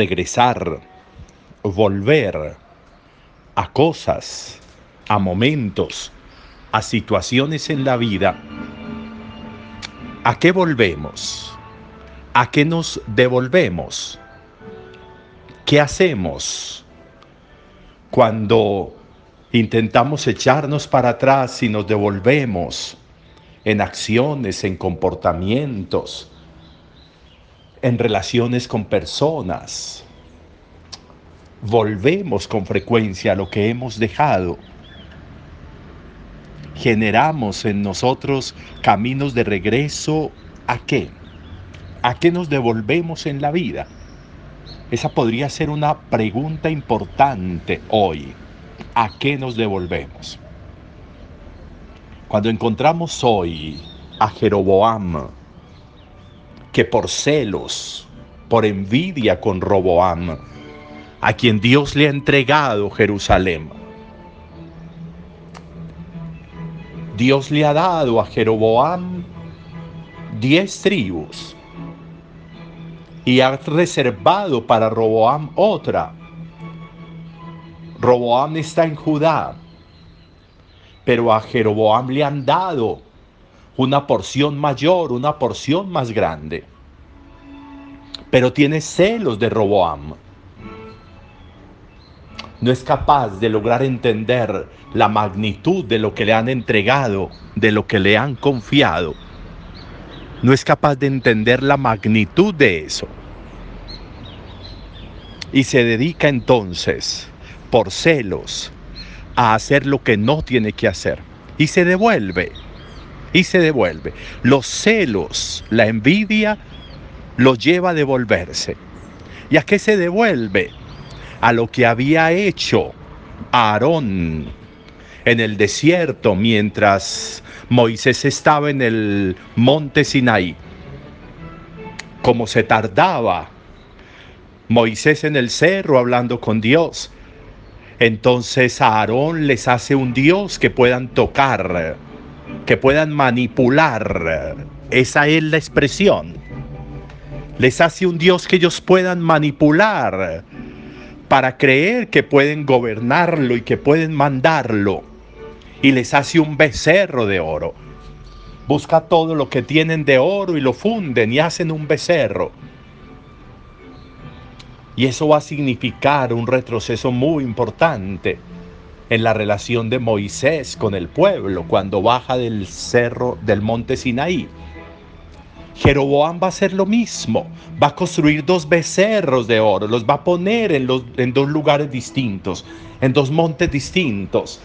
regresar, volver a cosas, a momentos, a situaciones en la vida, ¿a qué volvemos? ¿A qué nos devolvemos? ¿Qué hacemos cuando intentamos echarnos para atrás y nos devolvemos en acciones, en comportamientos, en relaciones con personas? Volvemos con frecuencia a lo que hemos dejado generamos en nosotros caminos de regreso a qué? ¿A qué nos devolvemos en la vida? Esa podría ser una pregunta importante hoy. ¿A qué nos devolvemos? Cuando encontramos hoy a Jeroboam, que por celos, por envidia con Roboam, a quien Dios le ha entregado Jerusalén, Dios le ha dado a Jeroboam diez tribus y ha reservado para Roboam otra. Roboam está en Judá, pero a Jeroboam le han dado una porción mayor, una porción más grande. Pero tiene celos de Roboam no es capaz de lograr entender la magnitud de lo que le han entregado, de lo que le han confiado. No es capaz de entender la magnitud de eso. Y se dedica entonces, por celos, a hacer lo que no tiene que hacer. Y se devuelve. Y se devuelve. Los celos, la envidia, lo lleva a devolverse. ¿Y a qué se devuelve? a lo que había hecho Aarón en el desierto mientras Moisés estaba en el monte Sinaí. Como se tardaba Moisés en el cerro hablando con Dios, entonces Aarón les hace un Dios que puedan tocar, que puedan manipular. Esa es la expresión. Les hace un Dios que ellos puedan manipular para creer que pueden gobernarlo y que pueden mandarlo. Y les hace un becerro de oro. Busca todo lo que tienen de oro y lo funden y hacen un becerro. Y eso va a significar un retroceso muy importante en la relación de Moisés con el pueblo cuando baja del cerro del monte Sinaí. Jeroboam va a hacer lo mismo. Va a construir dos becerros de oro. Los va a poner en, los, en dos lugares distintos, en dos montes distintos.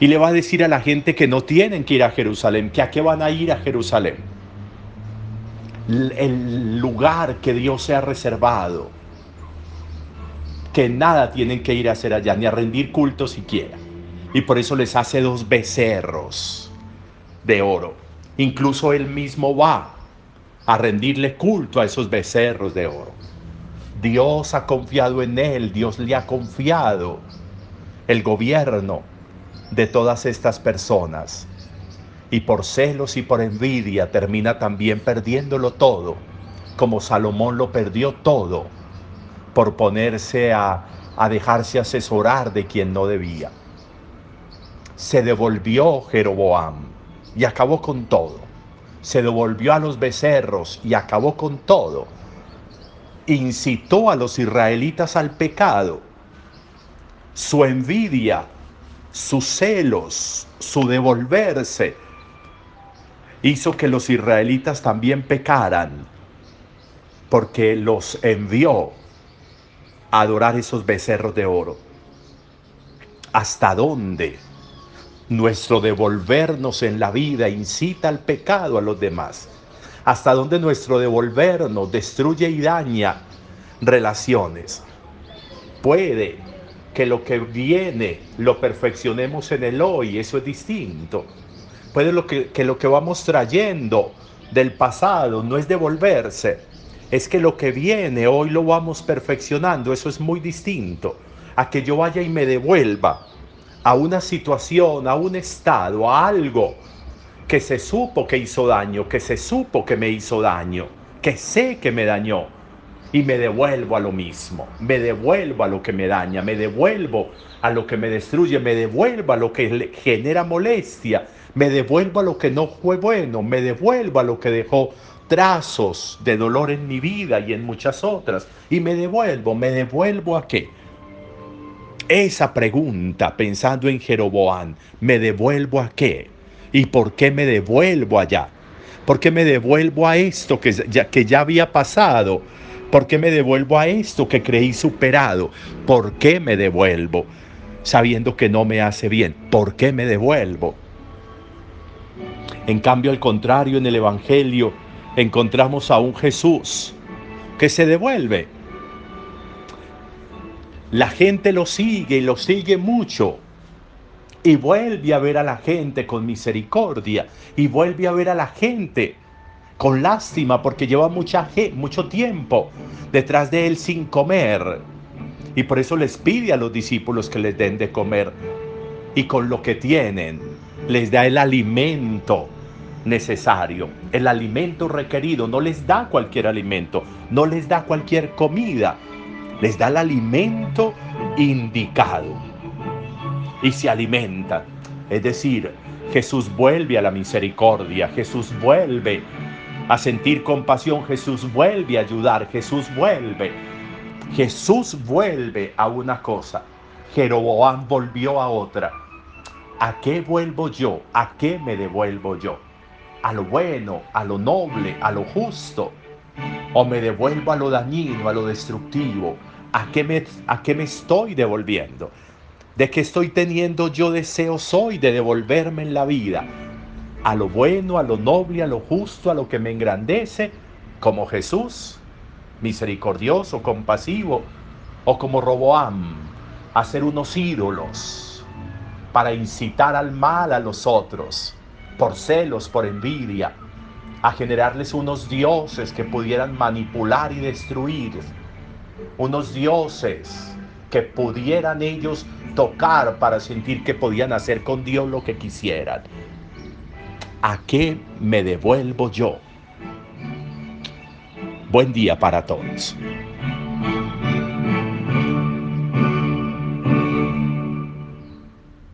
Y le va a decir a la gente que no tienen que ir a Jerusalén, que a qué van a ir a Jerusalén. El lugar que Dios se ha reservado. Que nada tienen que ir a hacer allá, ni a rendir culto siquiera. Y por eso les hace dos becerros de oro. Incluso él mismo va a rendirle culto a esos becerros de oro. Dios ha confiado en él, Dios le ha confiado el gobierno de todas estas personas. Y por celos y por envidia termina también perdiéndolo todo, como Salomón lo perdió todo, por ponerse a, a dejarse asesorar de quien no debía. Se devolvió Jeroboam y acabó con todo se devolvió a los becerros y acabó con todo. Incitó a los israelitas al pecado. Su envidia, sus celos, su devolverse, hizo que los israelitas también pecaran, porque los envió adorar esos becerros de oro. ¿Hasta dónde? nuestro devolvernos en la vida incita al pecado a los demás, hasta donde nuestro devolvernos destruye y daña relaciones. Puede que lo que viene lo perfeccionemos en el hoy, eso es distinto. Puede lo que, que lo que vamos trayendo del pasado no es devolverse, es que lo que viene hoy lo vamos perfeccionando, eso es muy distinto a que yo vaya y me devuelva a una situación, a un estado, a algo que se supo que hizo daño, que se supo que me hizo daño, que sé que me dañó. y me devuelvo a lo mismo, me devuelvo a lo que me daña, me devuelvo a lo que me destruye, me devuelvo a lo que genera molestia, me devuelvo a lo que no fue bueno, me devuelvo a lo que dejó trazos de dolor en mi vida y en muchas otras, y me devuelvo, me devuelvo a qué? Esa pregunta, pensando en Jeroboán, ¿me devuelvo a qué? ¿Y por qué me devuelvo allá? ¿Por qué me devuelvo a esto que ya, que ya había pasado? ¿Por qué me devuelvo a esto que creí superado? ¿Por qué me devuelvo sabiendo que no me hace bien? ¿Por qué me devuelvo? En cambio, al contrario, en el Evangelio encontramos a un Jesús que se devuelve la gente lo sigue y lo sigue mucho. Y vuelve a ver a la gente con misericordia. Y vuelve a ver a la gente con lástima porque lleva mucha, mucho tiempo detrás de él sin comer. Y por eso les pide a los discípulos que les den de comer. Y con lo que tienen, les da el alimento necesario, el alimento requerido. No les da cualquier alimento, no les da cualquier comida les da el alimento indicado y se alimentan. Es decir, Jesús vuelve a la misericordia, Jesús vuelve a sentir compasión, Jesús vuelve a ayudar, Jesús vuelve. Jesús vuelve a una cosa, Jeroboam volvió a otra. ¿A qué vuelvo yo? ¿A qué me devuelvo yo? ¿A lo bueno, a lo noble, a lo justo? o me devuelvo a lo dañino, a lo destructivo. ¿A qué me, a qué me estoy devolviendo? ¿De qué estoy teniendo yo deseos hoy de devolverme en la vida? ¿A lo bueno, a lo noble, a lo justo, a lo que me engrandece? Como Jesús, misericordioso, compasivo, o como Roboam, hacer unos ídolos para incitar al mal a los otros, por celos, por envidia, a generarles unos dioses que pudieran manipular y destruir, unos dioses que pudieran ellos tocar para sentir que podían hacer con Dios lo que quisieran. ¿A qué me devuelvo yo? Buen día para todos.